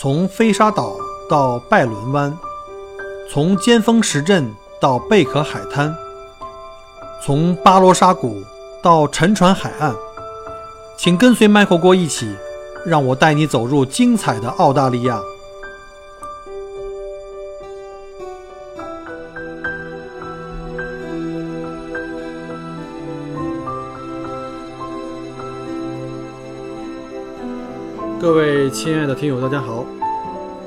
从飞沙岛到拜伦湾，从尖峰石镇到贝壳海滩，从巴罗沙谷到沉船海岸，请跟随麦克郭一起，让我带你走入精彩的澳大利亚。各位亲爱的听友，大家好，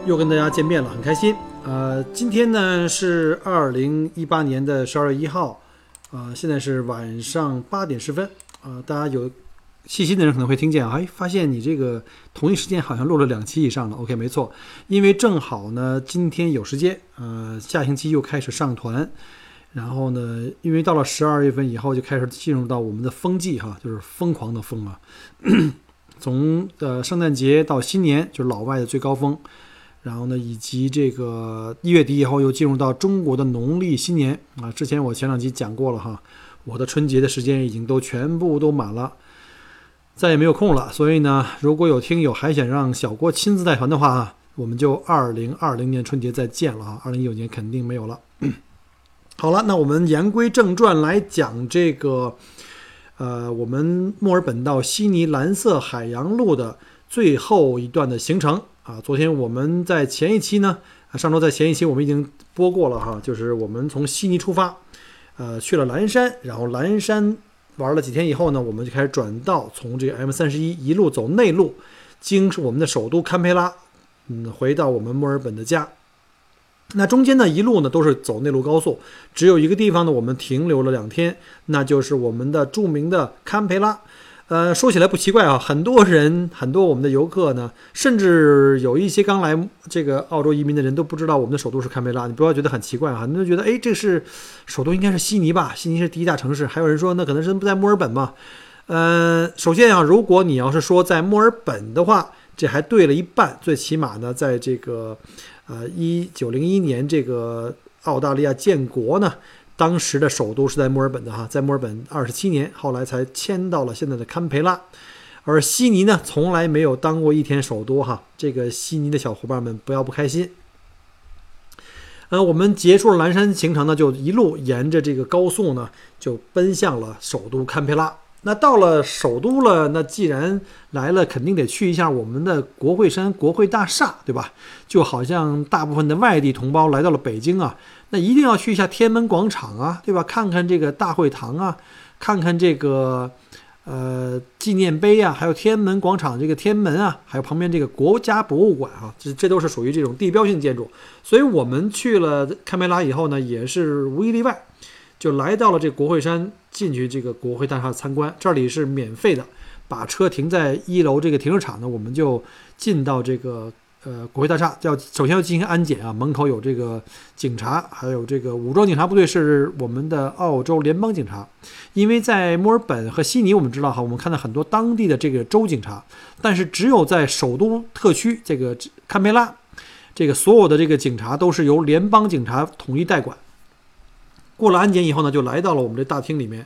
又跟大家见面了，很开心。呃，今天呢是二零一八年的十二月一号，啊，现在是晚上八点十分。啊，大家有细心的人可能会听见，哎，发现你这个同一时间好像录了两期以上了。OK，没错，因为正好呢今天有时间，呃，下星期又开始上团，然后呢，因为到了十二月份以后就开始进入到我们的风季哈，就是疯狂的疯啊。从呃圣诞节到新年就是老外的最高峰，然后呢，以及这个一月底以后又进入到中国的农历新年啊。之前我前两集讲过了哈，我的春节的时间已经都全部都满了，再也没有空了。所以呢，如果有听友还想让小郭亲自带团的话啊，我们就二零二零年春节再见了啊，二零一九年肯定没有了。好了，那我们言归正传来讲这个。呃，我们墨尔本到悉尼蓝色海洋路的最后一段的行程啊，昨天我们在前一期呢，上周在前一期我们已经播过了哈，就是我们从悉尼出发，呃，去了蓝山，然后蓝山玩了几天以后呢，我们就开始转道，从这个 M 三十一一路走内陆，经我们的首都堪培拉，嗯，回到我们墨尔本的家。那中间呢，一路呢都是走内陆高速，只有一个地方呢，我们停留了两天，那就是我们的著名的堪培拉。呃，说起来不奇怪啊，很多人，很多我们的游客呢，甚至有一些刚来这个澳洲移民的人都不知道我们的首都是堪培拉。你不要觉得很奇怪啊，很多人觉得，哎，这是首都应该是悉尼吧？悉尼是第一大城市。还有人说，那可能是不在墨尔本嘛？呃，首先啊，如果你要是说在墨尔本的话，这还对了一半，最起码呢，在这个。呃，一九零一年这个澳大利亚建国呢，当时的首都是在墨尔本的哈，在墨尔本二十七年，后来才迁到了现在的堪培拉，而悉尼呢，从来没有当过一天首都哈，这个悉尼的小伙伴们不要不开心。呃，我们结束了蓝山行程呢，就一路沿着这个高速呢，就奔向了首都堪培拉。那到了首都了，那既然来了，肯定得去一下我们的国会山国会大厦，对吧？就好像大部分的外地同胞来到了北京啊，那一定要去一下天安门广场啊，对吧？看看这个大会堂啊，看看这个呃纪念碑啊，还有天安门广场这个天安门啊，还有旁边这个国家博物馆啊，这这都是属于这种地标性建筑。所以我们去了堪培拉以后呢，也是无一例外。就来到了这国会山，进去这个国会大厦参观，这里是免费的，把车停在一楼这个停车场呢，我们就进到这个呃国会大厦，要首先要进行安检啊，门口有这个警察，还有这个武装警察部队，是我们的澳洲联邦警察，因为在墨尔本和悉尼，我们知道哈，我们看到很多当地的这个州警察，但是只有在首都特区这个堪培拉，这个所有的这个警察都是由联邦警察统一代管。过了安检以后呢，就来到了我们这大厅里面，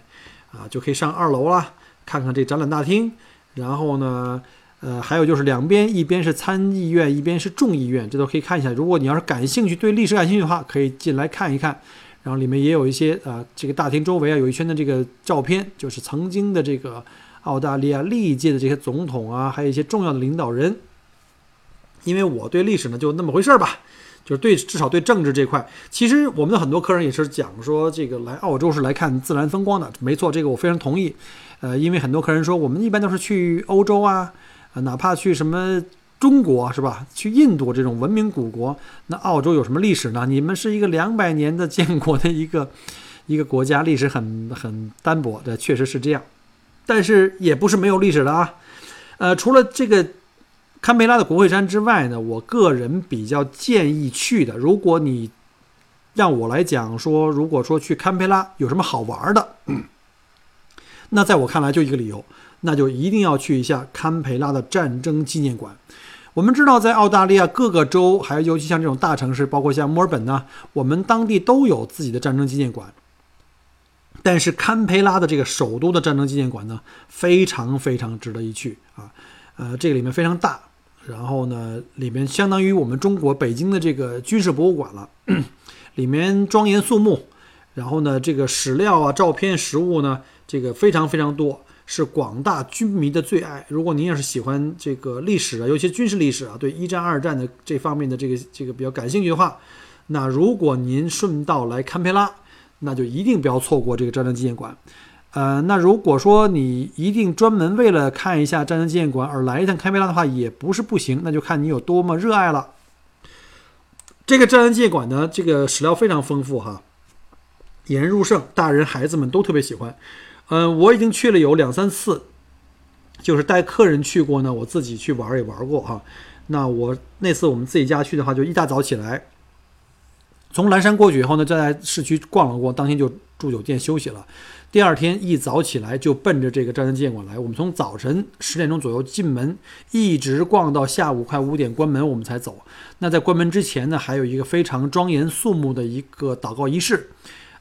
啊，就可以上二楼啦，看看这展览大厅。然后呢，呃，还有就是两边，一边是参议院，一边是众议院，这都可以看一下。如果你要是感兴趣，对历史感兴趣的话，可以进来看一看。然后里面也有一些啊，这个大厅周围啊有一圈的这个照片，就是曾经的这个澳大利亚历届的这些总统啊，还有一些重要的领导人。因为我对历史呢就那么回事儿吧。就是对，至少对政治这块，其实我们的很多客人也是讲说，这个来澳洲是来看自然风光的。没错，这个我非常同意。呃，因为很多客人说，我们一般都是去欧洲啊，呃，哪怕去什么中国是吧？去印度这种文明古国，那澳洲有什么历史呢？你们是一个两百年的建国的一个一个国家，历史很很单薄的，确实是这样。但是也不是没有历史的啊。呃，除了这个。堪培拉的国会山之外呢，我个人比较建议去的。如果你让我来讲说，如果说去堪培拉有什么好玩的，那在我看来就一个理由，那就一定要去一下堪培拉的战争纪念馆。我们知道，在澳大利亚各个州，还有尤其像这种大城市，包括像墨尔本呢，我们当地都有自己的战争纪念馆。但是堪培拉的这个首都的战争纪念馆呢，非常非常值得一去啊。呃，这个里面非常大。然后呢，里面相当于我们中国北京的这个军事博物馆了，里面庄严肃穆，然后呢，这个史料啊、照片、实物呢，这个非常非常多，是广大军迷的最爱。如果您要是喜欢这个历史啊，尤其军事历史啊，对一战、二战的这方面的这个这个比较感兴趣的话，那如果您顺道来堪培拉，那就一定不要错过这个战争纪念馆。呃，那如果说你一定专门为了看一下战争纪念馆而来一趟堪培拉的话，也不是不行，那就看你有多么热爱了。这个战争纪念馆呢，这个史料非常丰富哈，引人入胜，大人孩子们都特别喜欢。嗯，我已经去了有两三次，就是带客人去过呢，我自己去玩也玩过哈。那我那次我们自己家去的话，就一大早起来，从蓝山过去以后呢，就在市区逛了逛，当天就住酒店休息了。第二天一早起来就奔着这个战争纪念馆来。我们从早晨十点钟左右进门，一直逛到下午快五点关门，我们才走。那在关门之前呢，还有一个非常庄严肃穆的一个祷告仪式。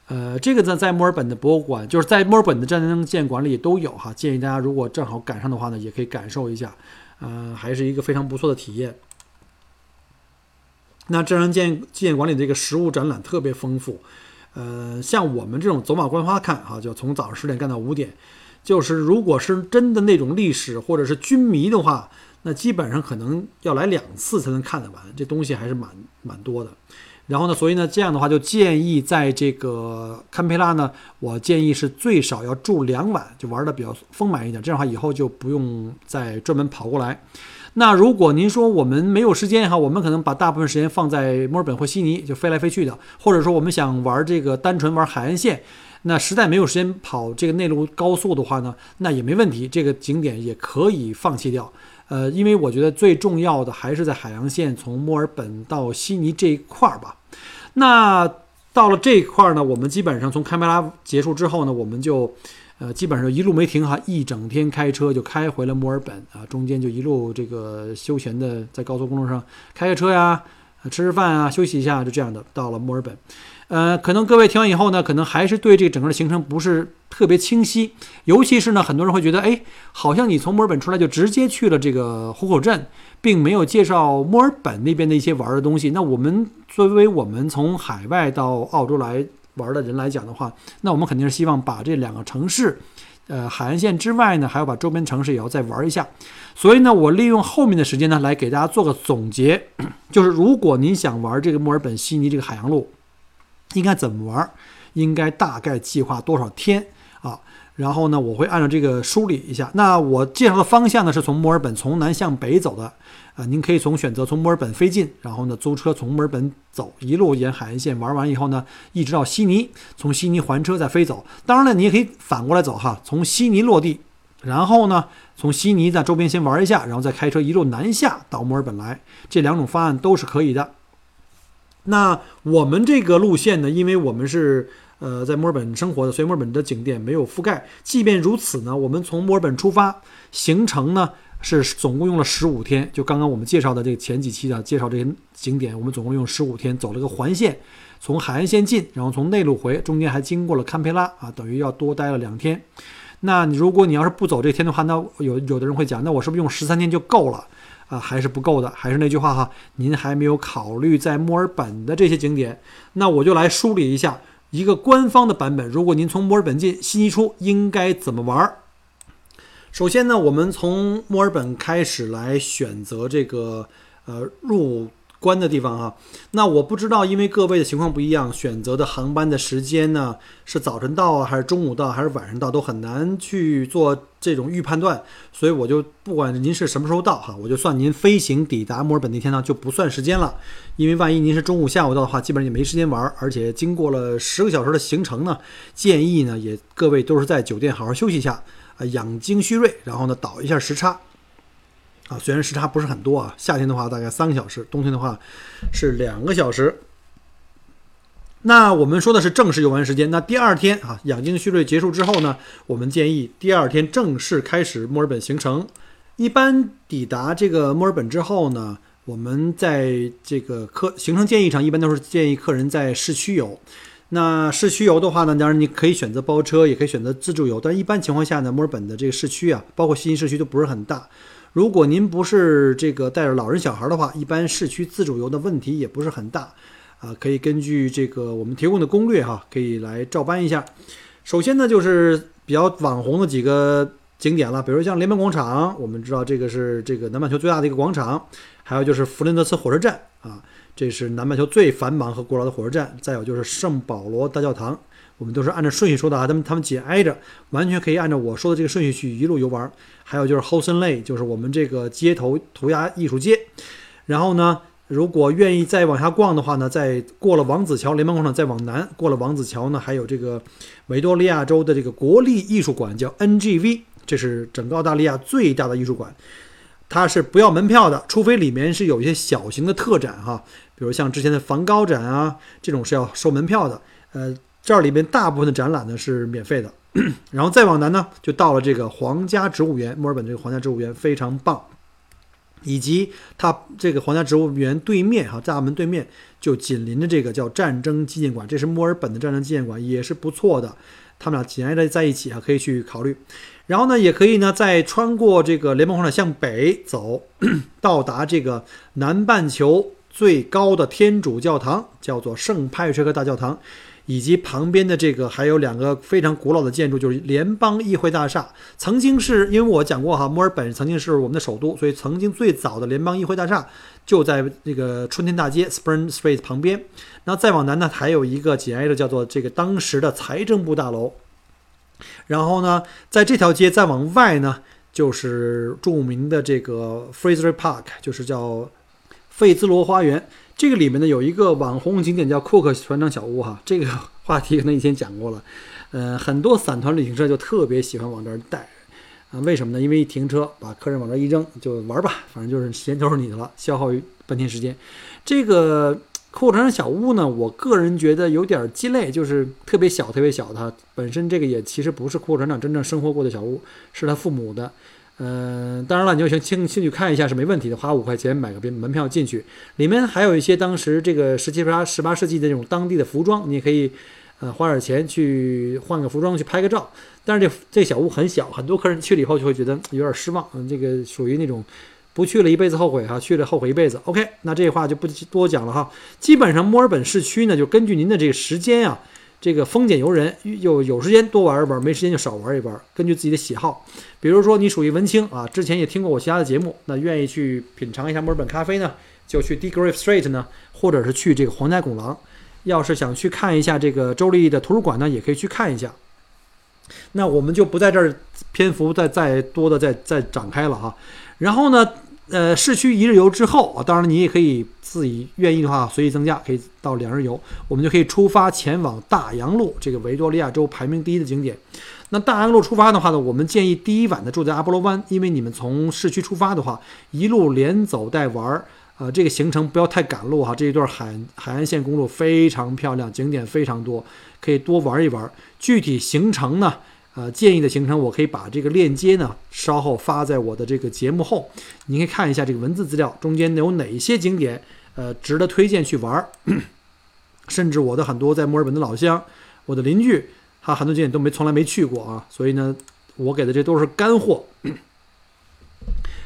呃，这个呢，在墨尔本的博物馆，就是在墨尔本的战争纪念馆里都有哈。建议大家如果正好赶上的话呢，也可以感受一下。呃，还是一个非常不错的体验。那战争纪念纪念馆里这个实物展览特别丰富。呃，像我们这种走马观花看哈，就从早上十点干到五点，就是如果是真的那种历史或者是军迷的话，那基本上可能要来两次才能看得完，这东西还是蛮蛮多的。然后呢，所以呢，这样的话就建议在这个堪培拉呢，我建议是最少要住两晚，就玩的比较丰满一点，这样的话以后就不用再专门跑过来。那如果您说我们没有时间哈，我们可能把大部分时间放在墨尔本或悉尼，就飞来飞去的，或者说我们想玩这个单纯玩海岸线，那实在没有时间跑这个内陆高速的话呢，那也没问题，这个景点也可以放弃掉。呃，因为我觉得最重要的还是在海洋线从墨尔本到悉尼这一块儿吧。那到了这一块儿呢，我们基本上从堪培拉结束之后呢，我们就。呃，基本上一路没停哈，一整天开车就开回了墨尔本啊，中间就一路这个休闲的在高速公路上开个车呀，吃吃饭啊，休息一下，就这样的到了墨尔本。呃，可能各位听完以后呢，可能还是对这个整个的行程不是特别清晰，尤其是呢，很多人会觉得，哎，好像你从墨尔本出来就直接去了这个湖口镇，并没有介绍墨尔本那边的一些玩的东西。那我们作为我们从海外到澳洲来。玩的人来讲的话，那我们肯定是希望把这两个城市，呃，海岸线之外呢，还要把周边城市也要再玩一下。所以呢，我利用后面的时间呢，来给大家做个总结，就是如果您想玩这个墨尔本悉尼这个海洋路，应该怎么玩？应该大概计划多少天啊？然后呢，我会按照这个梳理一下。那我介绍的方向呢，是从墨尔本从南向北走的。啊，您可以从选择从墨尔本飞进，然后呢租车从墨尔本走，一路沿海岸线玩完以后呢，一直到悉尼，从悉尼还车再飞走。当然了，你也可以反过来走哈，从悉尼落地，然后呢从悉尼在周边先玩一下，然后再开车一路南下到墨尔本来。这两种方案都是可以的。那我们这个路线呢，因为我们是呃在墨尔本生活的，所以墨尔本的景点没有覆盖。即便如此呢，我们从墨尔本出发，行程呢。是总共用了十五天，就刚刚我们介绍的这个前几期的介绍这些景点，我们总共用十五天走了个环线，从海岸线进，然后从内陆回，中间还经过了堪培拉啊，等于要多待了两天。那你如果你要是不走这天的话，那有有的人会讲，那我是不是用十三天就够了啊？还是不够的？还是那句话哈，您还没有考虑在墨尔本的这些景点，那我就来梳理一下一个官方的版本。如果您从墨尔本进，悉尼出，应该怎么玩儿？首先呢，我们从墨尔本开始来选择这个呃入关的地方哈。那我不知道，因为各位的情况不一样，选择的航班的时间呢是早晨到啊，还是中午到，还是晚上到，都很难去做这种预判断。所以我就不管您是什么时候到哈，我就算您飞行抵达墨尔本那天呢就不算时间了。因为万一您是中午下午到的话，基本上也没时间玩，而且经过了十个小时的行程呢，建议呢也各位都是在酒店好好休息一下。啊，养精蓄锐，然后呢，倒一下时差，啊，虽然时差不是很多啊，夏天的话大概三个小时，冬天的话是两个小时。那我们说的是正式游玩时间。那第二天啊，养精蓄锐结束之后呢，我们建议第二天正式开始墨尔本行程。一般抵达这个墨尔本之后呢，我们在这个客行程建议上，一般都是建议客人在市区游。那市区游的话呢，当然你可以选择包车，也可以选择自助游。但一般情况下呢，墨尔本的这个市区啊，包括悉尼市区都不是很大。如果您不是这个带着老人小孩的话，一般市区自助游的问题也不是很大啊。可以根据这个我们提供的攻略哈，可以来照搬一下。首先呢，就是比较网红的几个景点了，比如像联邦广场，我们知道这个是这个南半球最大的一个广场，还有就是弗林德斯火车站啊，这是南半球最繁忙和古老的火车站。再有就是圣保罗大教堂。我们都是按照顺序说的啊，他们他们紧挨着，完全可以按照我说的这个顺序去一路游玩。还有就是 h o s e n Lane，就是我们这个街头涂鸦艺术街。然后呢，如果愿意再往下逛的话呢，在过了王子桥联邦广场再往南，过了王子桥呢，还有这个维多利亚州的这个国立艺术馆，叫 NGV，这是整个澳大利亚最大的艺术馆，它是不要门票的，除非里面是有一些小型的特展哈，比如像之前的梵高展啊，这种是要收门票的，呃。这里边大部分的展览呢是免费的，然后再往南呢，就到了这个皇家植物园。墨尔本这个皇家植物园非常棒，以及它这个皇家植物园对面哈，在大门对面就紧邻着这个叫战争纪念馆，这是墨尔本的战争纪念馆，也是不错的。他们俩紧挨着在一起啊，可以去考虑。然后呢，也可以呢再穿过这个联邦广场向北走，到达这个南半球最高的天主教堂，叫做圣派瑞克大教堂。以及旁边的这个还有两个非常古老的建筑，就是联邦议会大厦。曾经是因为我讲过哈，墨尔本曾经是我们的首都，所以曾经最早的联邦议会大厦就在那个春天大街 （Spring Street） 旁边。那再往南呢，还有一个紧挨着叫做这个当时的财政部大楼。然后呢，在这条街再往外呢，就是著名的这个 Fraser Park，就是叫费兹罗花园。这个里面呢有一个网红景点叫库克船长小屋哈，这个话题可能以前讲过了，呃，很多散团旅行社就特别喜欢往这儿带，啊，为什么呢？因为一停车把客人往这儿一扔就玩吧，反正就是时间都是你的了，消耗半天时间。这个库克船长小屋呢，我个人觉得有点鸡肋，就是特别小特别小的，本身这个也其实不是库船长真正生活过的小屋，是他父母的。嗯，当然了，你要兴兴兴趣看一下是没问题的，花五块钱买个门票进去，里面还有一些当时这个十七八十八世纪的这种当地的服装，你也可以，呃，花点钱去换个服装去拍个照。但是这这小屋很小，很多客人去了以后就会觉得有点失望，嗯，这个属于那种不去了一辈子后悔哈，去了后悔一辈子。OK，那这话就不多讲了哈。基本上墨尔本市区呢，就根据您的这个时间啊。这个丰俭由人，有有时间多玩一玩，没时间就少玩一玩，根据自己的喜好。比如说你属于文青啊，之前也听过我其他的节目，那愿意去品尝一下墨尔本咖啡呢，就去 d e g r a v e Street 呢，或者是去这个皇家拱廊。要是想去看一下这个州立的图书馆呢，也可以去看一下。那我们就不在这儿篇幅再再多的再再展开了哈。然后呢？呃，市区一日游之后啊，当然你也可以自己愿意的话随意增加，可以到两日游，我们就可以出发前往大洋路这个维多利亚州排名第一的景点。那大洋路出发的话呢，我们建议第一晚呢住在阿波罗湾，因为你们从市区出发的话，一路连走带玩儿，呃，这个行程不要太赶路哈。这一段海海岸线公路非常漂亮，景点非常多，可以多玩一玩。具体行程呢？呃，建议的行程我可以把这个链接呢稍后发在我的这个节目后，你可以看一下这个文字资料中间有哪些景点，呃，值得推荐去玩儿。甚至我的很多在墨尔本的老乡，我的邻居，他很多景点都没从来没去过啊，所以呢，我给的这都是干货。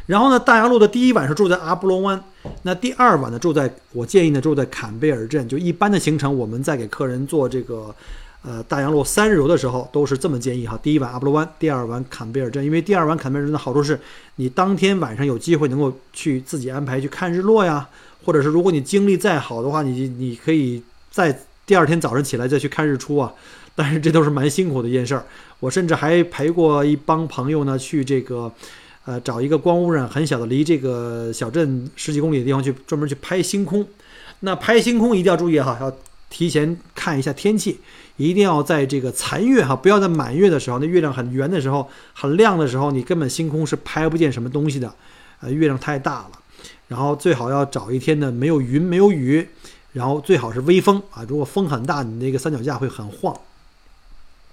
然后呢，大洋路的第一晚是住在阿波罗湾，那第二晚呢住在我建议呢住在坎贝尔镇，就一般的行程我们在给客人做这个。呃，大洋路三日游的时候都是这么建议哈。第一晚阿波罗湾，第二晚坎贝尔镇。因为第二晚坎贝尔镇的好处是，你当天晚上有机会能够去自己安排去看日落呀，或者是如果你精力再好的话，你你可以在第二天早上起来再去看日出啊。但是这都是蛮辛苦的一件事儿。我甚至还陪过一帮朋友呢，去这个，呃，找一个光污染很小的，离这个小镇十几公里的地方去专门去拍星空。那拍星空一定要注意哈，要提前看一下天气。一定要在这个残月哈，不要在满月的时候，那月亮很圆的时候，很亮的时候，你根本星空是拍不见什么东西的，呃，月亮太大了。然后最好要找一天呢，没有云没有雨，然后最好是微风啊，如果风很大，你那个三脚架会很晃。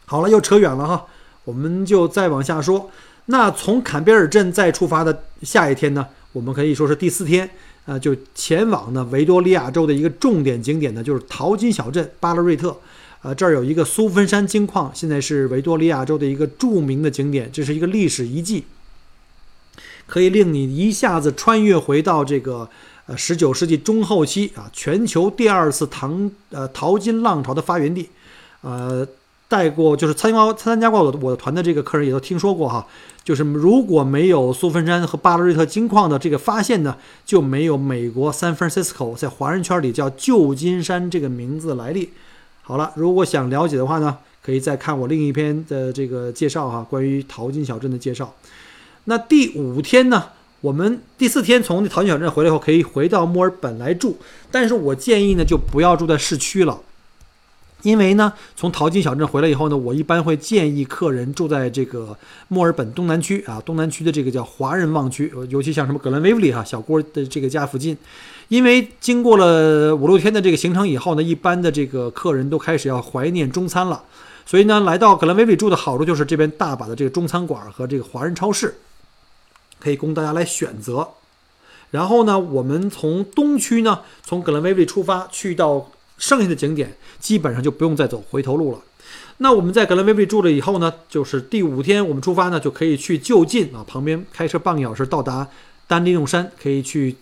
好了，又扯远了哈，我们就再往下说。那从坎贝尔镇再出发的下一天呢，我们可以说是第四天，呃，就前往呢维多利亚州的一个重点景点呢，就是淘金小镇巴勒瑞特。呃，这儿有一个苏芬山金矿，现在是维多利亚州的一个著名的景点，这是一个历史遗迹。可以令你一下子穿越回到这个呃十九世纪中后期啊，全球第二次唐呃淘金浪潮的发源地，呃。带过就是参加参加过我我的团的这个客人也都听说过哈，就是如果没有苏芬山和巴勒瑞特金矿的这个发现呢，就没有美国 San Francisco 在华人圈里叫旧金山这个名字来历。好了，如果想了解的话呢，可以再看我另一篇的这个介绍哈，关于淘金小镇的介绍。那第五天呢，我们第四天从淘金小镇回来后，可以回到墨尔本来住，但是我建议呢，就不要住在市区了。因为呢，从淘金小镇回来以后呢，我一般会建议客人住在这个墨尔本东南区啊，东南区的这个叫华人旺区，尤其像什么格兰威利哈小郭的这个家附近。因为经过了五六天的这个行程以后呢，一般的这个客人都开始要怀念中餐了，所以呢，来到格兰威利住的好处就是这边大把的这个中餐馆和这个华人超市，可以供大家来选择。然后呢，我们从东区呢，从格兰威利出发去到。剩下的景点基本上就不用再走回头路了。那我们在格兰威利住了以后呢，就是第五天我们出发呢，就可以去就近啊，旁边开车半个小时到达丹利弄山，可以去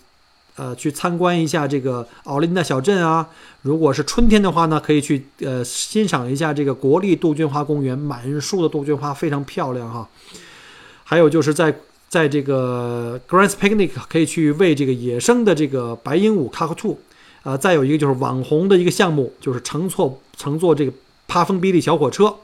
呃去参观一下这个奥林达小镇啊。如果是春天的话呢，可以去呃欣赏一下这个国立杜鹃花公园，满树的杜鹃花非常漂亮哈。还有就是在在这个 Grand Picnic 可以去喂这个野生的这个白鹦鹉 cockatoo。啊，再有一个就是网红的一个项目，就是乘坐乘坐这个帕风比利小火车。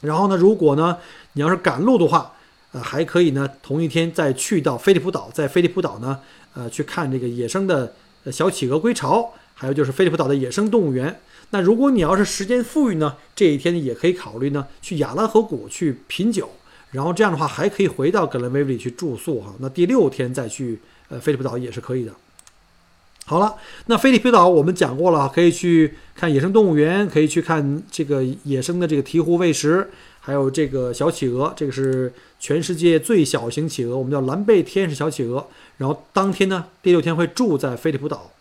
然后呢，如果呢你要是赶路的话，呃，还可以呢同一天再去到菲利普岛，在菲利普岛呢，呃，去看这个野生的小企鹅归巢，还有就是菲利普岛的野生动物园。那如果你要是时间富裕呢，这一天也可以考虑呢去亚拉河谷去品酒，然后这样的话还可以回到格兰威利去住宿哈。那第六天再去呃菲利普岛也是可以的。好了，那菲利普岛我们讲过了，可以去看野生动物园，可以去看这个野生的这个鹈鹕喂食，还有这个小企鹅，这个是全世界最小型企鹅，我们叫蓝背天使小企鹅。然后当天呢，第六天会住在菲利普岛。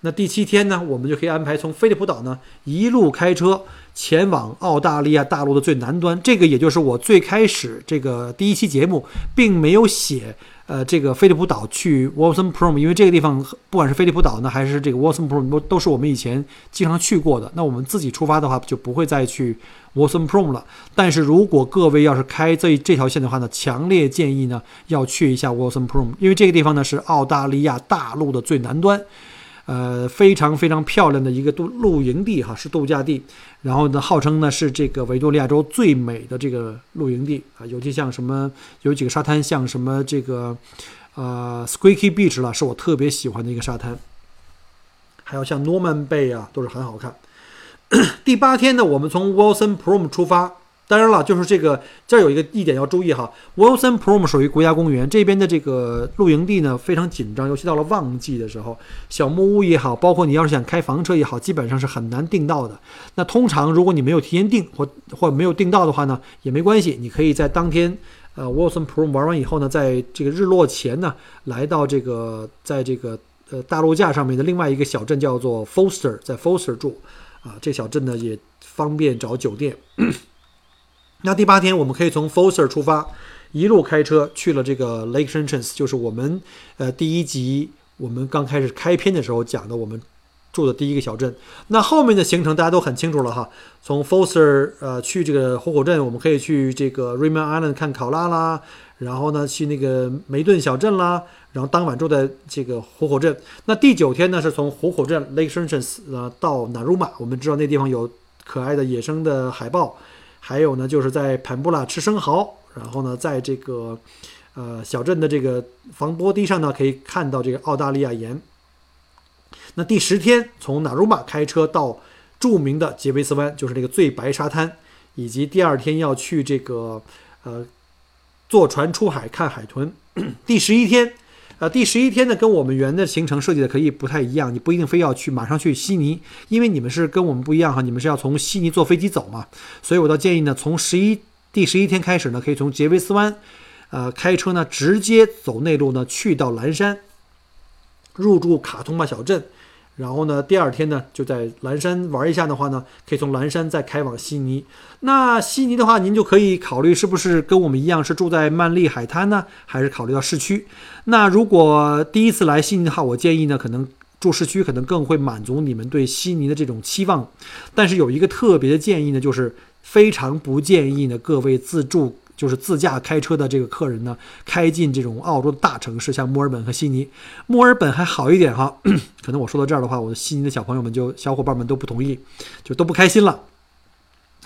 那第七天呢，我们就可以安排从菲利普岛呢一路开车前往澳大利亚大陆的最南端。这个也就是我最开始这个第一期节目并没有写。呃，这个菲利普岛去 Watson Prom，因为这个地方不管是菲利普岛呢，还是这个 Watson Prom，都都是我们以前经常去过的。那我们自己出发的话，就不会再去 Watson Prom 了。但是如果各位要是开这这条线的话呢，强烈建议呢要去一下 Watson Prom，因为这个地方呢是澳大利亚大陆的最南端。呃，非常非常漂亮的一个度露营地哈，是度假地。然后呢，号称呢是这个维多利亚州最美的这个露营地啊，尤其像什么有几个沙滩，像什么这个呃 Squeaky Beach 了，是我特别喜欢的一个沙滩。还有像 Norman Bay 啊，都是很好看。第八天呢，我们从 Wilson Prom 出发。当然了，就是这个这儿有一个一点要注意哈，Wilson Prom 属于国家公园，这边的这个露营地呢非常紧张，尤其到了旺季的时候，小木屋也好，包括你要是想开房车也好，基本上是很难订到的。那通常如果你没有提前订或或没有订到的话呢，也没关系，你可以在当天呃 Wilson Prom 玩完以后呢，在这个日落前呢，来到这个在这个呃大陆架上面的另外一个小镇叫做 Foster，在 Foster 住啊，这小镇呢也方便找酒店。那第八天，我们可以从 f o s e r 出发，一路开车去了这个 Lake Entrance，就是我们呃第一集我们刚开始开篇的时候讲的我们住的第一个小镇。那后面的行程大家都很清楚了哈，从 f o s e r 呃去这个火口镇，我们可以去这个 Raymond Island 看考拉啦，然后呢去那个梅顿小镇啦，然后当晚住在这个火口镇。那第九天呢是从火口镇 Lake Entrance 呃到 Naruma，我们知道那地方有可爱的野生的海豹。还有呢，就是在潘布拉吃生蚝，然后呢，在这个呃小镇的这个防波堤上呢，可以看到这个澳大利亚盐。那第十天从纳鲁马开车到著名的杰维斯湾，就是那个最白沙滩，以及第二天要去这个呃坐船出海看海豚。第十一天。呃，第十一天呢，跟我们原的行程设计的可以不太一样，你不一定非要去马上去悉尼，因为你们是跟我们不一样哈，你们是要从悉尼坐飞机走嘛，所以我倒建议呢，从十一第十一天开始呢，可以从杰维斯湾，呃，开车呢直接走内陆呢去到蓝山，入住卡通巴小镇，然后呢，第二天呢就在蓝山玩一下的话呢，可以从蓝山再开往悉尼。那悉尼的话，您就可以考虑是不是跟我们一样是住在曼丽海滩呢，还是考虑到市区？那如果第一次来悉尼的话，我建议呢，可能住市区可能更会满足你们对悉尼的这种期望。但是有一个特别的建议呢，就是非常不建议呢各位自助。就是自驾开车的这个客人呢，开进这种澳洲的大城市，像墨尔本和悉尼。墨尔本还好一点哈，可能我说到这儿的话，我的悉尼的小朋友们就小伙伴们都不同意，就都不开心了。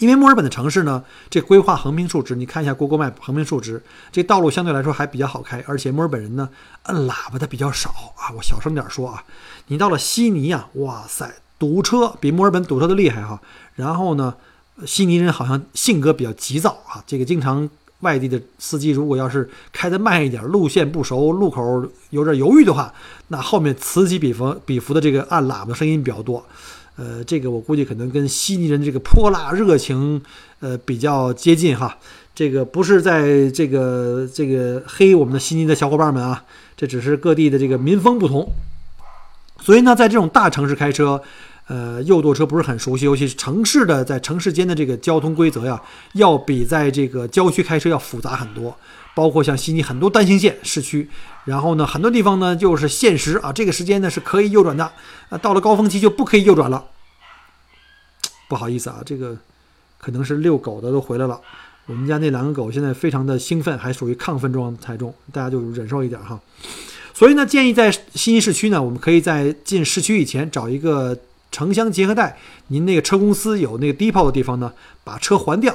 因为墨尔本的城市呢，这规划横平竖直，你看一下 Google Map 横平竖直，这道路相对来说还比较好开，而且墨尔本人呢，摁喇叭的比较少啊。我小声点说啊，你到了悉尼啊，哇塞，堵车比墨尔本堵车的厉害哈。然后呢？悉尼人好像性格比较急躁啊，这个经常外地的司机如果要是开得慢一点，路线不熟，路口有点犹豫的话，那后面此起彼伏彼伏的这个按喇叭的声音比较多。呃，这个我估计可能跟悉尼人这个泼辣热情呃比较接近哈。这个不是在这个这个黑我们的悉尼的小伙伴们啊，这只是各地的这个民风不同。所以呢，在这种大城市开车。呃，右舵车不是很熟悉，尤其是城市的，在城市间的这个交通规则呀，要比在这个郊区开车要复杂很多。包括像悉尼很多单行线市区，然后呢，很多地方呢就是限时啊，这个时间呢是可以右转的，啊，到了高峰期就不可以右转了。不好意思啊，这个可能是遛狗的都回来了，我们家那两个狗现在非常的兴奋，还属于亢奋状态中，大家就忍受一点哈。所以呢，建议在悉尼市区呢，我们可以在进市区以前找一个。城乡结合带，您那个车公司有那个 depot 的地方呢，把车还掉，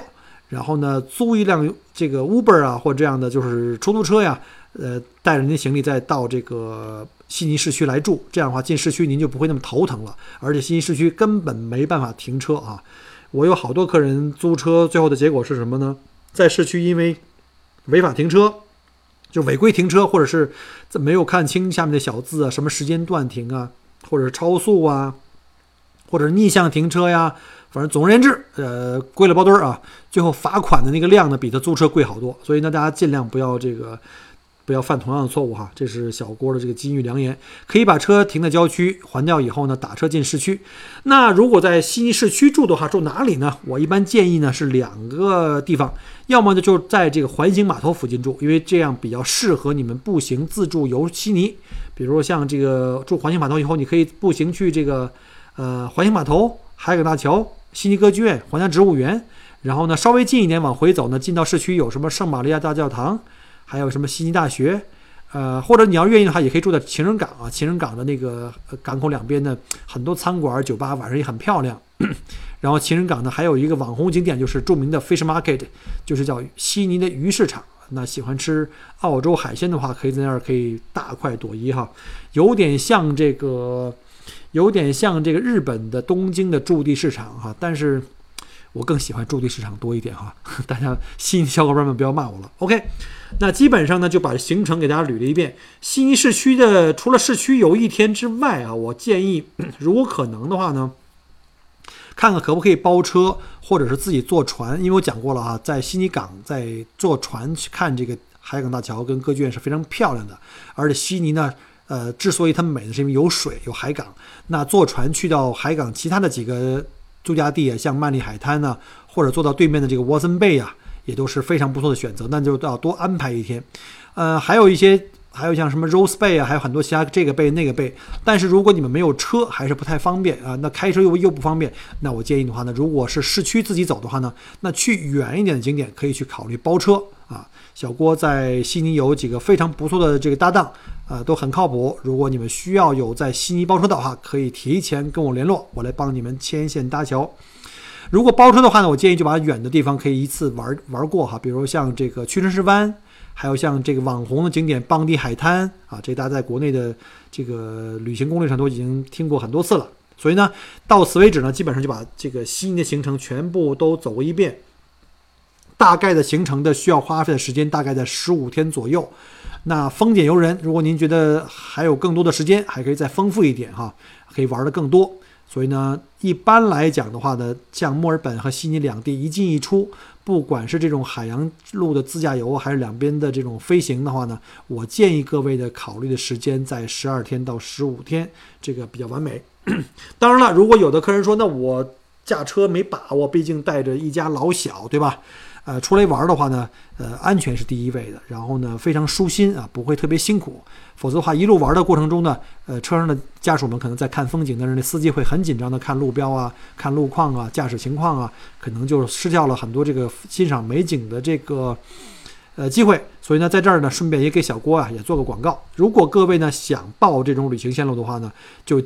然后呢租一辆这个 Uber 啊或这样的就是出租车呀，呃带着您的行李再到这个悉尼市区来住，这样的话进市区您就不会那么头疼了，而且悉尼市区根本没办法停车啊。我有好多客人租车，最后的结果是什么呢？在市区因为违法停车，就违规停车，或者是没有看清下面的小字啊，什么时间段停啊，或者超速啊。或者逆向停车呀，反正总而言之，呃，贵了包堆儿啊。最后罚款的那个量呢，比他租车贵好多。所以呢，大家尽量不要这个，不要犯同样的错误哈。这是小郭的这个金玉良言。可以把车停在郊区还掉以后呢，打车进市区。那如果在悉尼市区住的话，住哪里呢？我一般建议呢是两个地方，要么呢就在这个环形码头附近住，因为这样比较适合你们步行自助游悉尼。比如像这个住环形码头以后，你可以步行去这个。呃，环形码头、海港大桥、悉尼歌剧院、皇家植物园，然后呢，稍微近一点往回走呢，进到市区有什么圣玛利亚大教堂，还有什么悉尼大学，呃，或者你要愿意的话，也可以住在情人港啊，情人港的那个港口两边呢，很多餐馆、酒吧，晚上也很漂亮。然后情人港呢，还有一个网红景点，就是著名的 Fish Market，就是叫悉尼的鱼市场。那喜欢吃澳洲海鲜的话，可以在那儿可以大快朵颐哈，有点像这个。有点像这个日本的东京的驻地市场哈，但是我更喜欢驻地市场多一点哈。大家悉尼小伙伴们不要骂我了。OK，那基本上呢就把行程给大家捋了一遍。悉尼市区的除了市区游一天之外啊，我建议 如果可能的话呢，看看可不可以包车或者是自己坐船，因为我讲过了啊，在悉尼港在坐船去看这个海港大桥跟歌剧院是非常漂亮的，而且悉尼呢。呃，之所以它美呢，是因为有水有海港。那坐船去到海港其他的几个度假地啊，像曼丽海滩呢，或者坐到对面的这个沃森贝啊，也都是非常不错的选择。那就要多安排一天。呃，还有一些，还有像什么 Rose Bay 啊，还有很多其他这个贝那个贝。但是如果你们没有车，还是不太方便啊。那开车又又不方便，那我建议的话呢，如果是市区自己走的话呢，那去远一点的景点可以去考虑包车啊。小郭在悉尼有几个非常不错的这个搭档。呃，都很靠谱。如果你们需要有在悉尼包车的话，可以提前跟我联络，我来帮你们牵线搭桥。如果包车的话呢，我建议就把远的地方可以一次玩玩过哈，比如像这个屈臣氏湾，还有像这个网红的景点邦迪海滩啊，这大家在国内的这个旅行攻略上都已经听过很多次了。所以呢，到此为止呢，基本上就把这个悉尼的行程全部都走过一遍。大概的行程的需要花费的时间大概在十五天左右。那丰俭由人，如果您觉得还有更多的时间，还可以再丰富一点哈，可以玩的更多。所以呢，一般来讲的话呢，像墨尔本和悉尼两地一进一出，不管是这种海洋路的自驾游，还是两边的这种飞行的话呢，我建议各位的考虑的时间在十二天到十五天，这个比较完美。当然了，如果有的客人说，那我驾车没把握，毕竟带着一家老小，对吧？呃，出来玩的话呢，呃，安全是第一位的，然后呢，非常舒心啊，不会特别辛苦。否则的话，一路玩的过程中呢，呃，车上的家属们可能在看风景，但是那司机会很紧张的看路标啊、看路况啊、驾驶情况啊，可能就失掉了很多这个欣赏美景的这个呃机会。所以呢，在这儿呢，顺便也给小郭啊也做个广告。如果各位呢想报这种旅行线路的话呢，就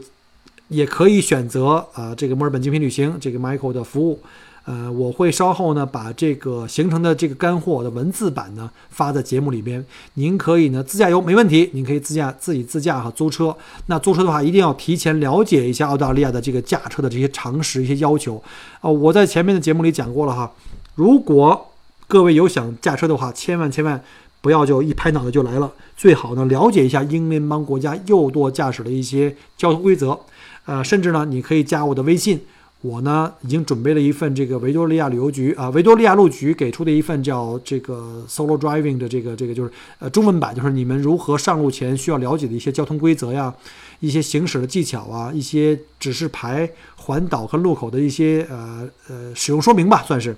也可以选择啊这个墨尔本精品旅行这个 Michael 的服务。呃，我会稍后呢把这个行程的这个干货的文字版呢发在节目里边，您可以呢自驾游没问题，您可以自驾自己自驾哈租车。那租车的话，一定要提前了解一下澳大利亚的这个驾车的这些常识、一些要求。啊，我在前面的节目里讲过了哈。如果各位有想驾车的话，千万千万不要就一拍脑袋就来了，最好呢了解一下英联邦国家右舵驾驶的一些交通规则。呃，甚至呢你可以加我的微信。我呢，已经准备了一份这个维多利亚旅游局啊，维多利亚路局给出的一份叫这个 Solo Driving 的这个这个就是呃中文版，就是你们如何上路前需要了解的一些交通规则呀，一些行驶的技巧啊，一些指示牌、环岛和路口的一些呃呃使用说明吧，算是。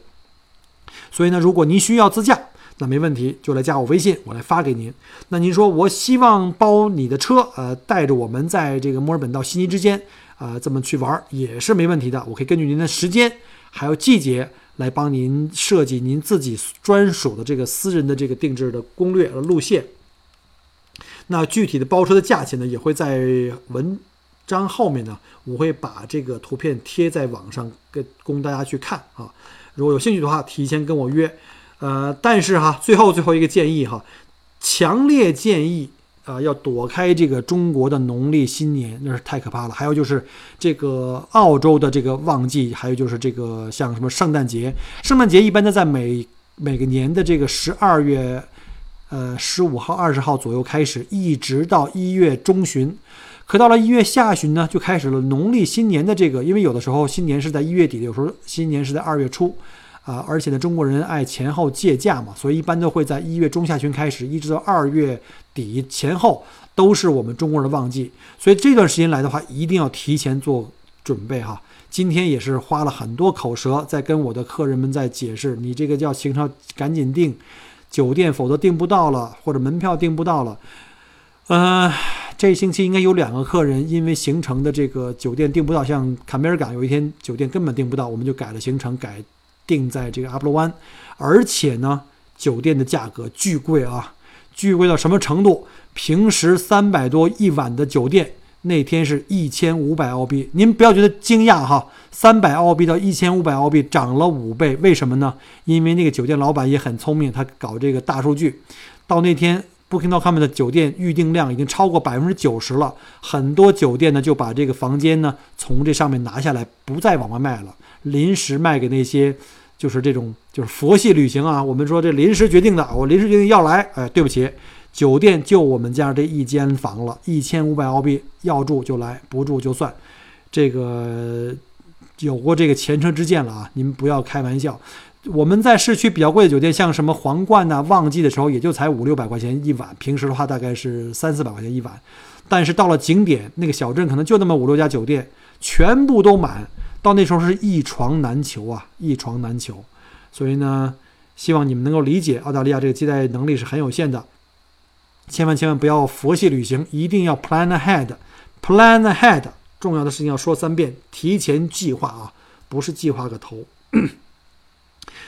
所以呢，如果您需要自驾，那没问题，就来加我微信，我来发给您。那您说我希望包你的车，呃，带着我们在这个墨尔本到悉尼之间。啊，这么去玩也是没问题的。我可以根据您的时间还有季节来帮您设计您自己专属的这个私人的这个定制的攻略和路线。那具体的包车的价钱呢，也会在文章后面呢，我会把这个图片贴在网上，给供大家去看啊。如果有兴趣的话，提前跟我约。呃，但是哈，最后最后一个建议哈，强烈建议。啊，要躲开这个中国的农历新年，那是太可怕了。还有就是这个澳洲的这个旺季，还有就是这个像什么圣诞节，圣诞节一般都在每每个年的这个十二月，呃十五号、二十号左右开始，一直到一月中旬。可到了一月下旬呢，就开始了农历新年的这个，因为有的时候新年是在一月底，有时候新年是在二月初。啊，而且呢，中国人爱前后借假嘛，所以一般都会在一月中下旬开始，一直到二月底前后，都是我们中国人的旺季。所以这段时间来的话，一定要提前做准备哈。今天也是花了很多口舌，在跟我的客人们在解释，你这个叫行程赶紧订酒店，否则订不到了，或者门票订不到了。呃，这星期应该有两个客人因为行程的这个酒店订不到，像坎贝尔港有一天酒店根本订不到，我们就改了行程改。定在这个阿布罗湾，而且呢，酒店的价格巨贵啊，巨贵到什么程度？平时三百多一晚的酒店，那天是一千五百澳币。您不要觉得惊讶哈，三百澳币到一千五百澳币涨了五倍，为什么呢？因为那个酒店老板也很聪明，他搞这个大数据，到那天 Booking.com 的酒店预订量已经超过百分之九十了，很多酒店呢就把这个房间呢从这上面拿下来，不再往外卖了，临时卖给那些。就是这种，就是佛系旅行啊。我们说这临时决定的，我临时决定要来，哎，对不起，酒店就我们家这一间房了，一千五百澳币，要住就来，不住就算。这个有过这个前车之鉴了啊，您不要开玩笑。我们在市区比较贵的酒店，像什么皇冠呐，旺季的时候也就才五六百块钱一晚，平时的话大概是三四百块钱一晚。但是到了景点那个小镇，可能就那么五六家酒店，全部都满。到那时候是一床难求啊，一床难求，所以呢，希望你们能够理解澳大利亚这个接待能力是很有限的，千万千万不要佛系旅行，一定要 plan ahead，plan ahead，重要的事情要说三遍，提前计划啊，不是计划个头。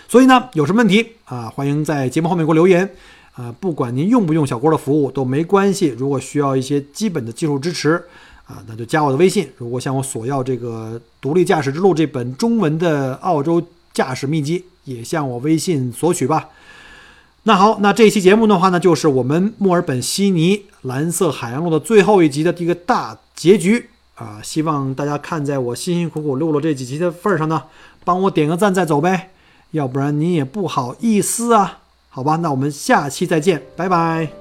所以呢，有什么问题啊，欢迎在节目后面给我留言啊，不管您用不用小郭的服务都没关系，如果需要一些基本的技术支持。啊，那就加我的微信。如果向我索要这个《独立驾驶之路》这本中文的澳洲驾驶秘籍，也向我微信索取吧。那好，那这期节目的话呢，就是我们墨尔本悉尼蓝色海洋路的最后一集的一个大结局啊。希望大家看在我辛辛苦苦录了这几集的份上呢，帮我点个赞再走呗，要不然你也不好意思啊。好吧，那我们下期再见，拜拜。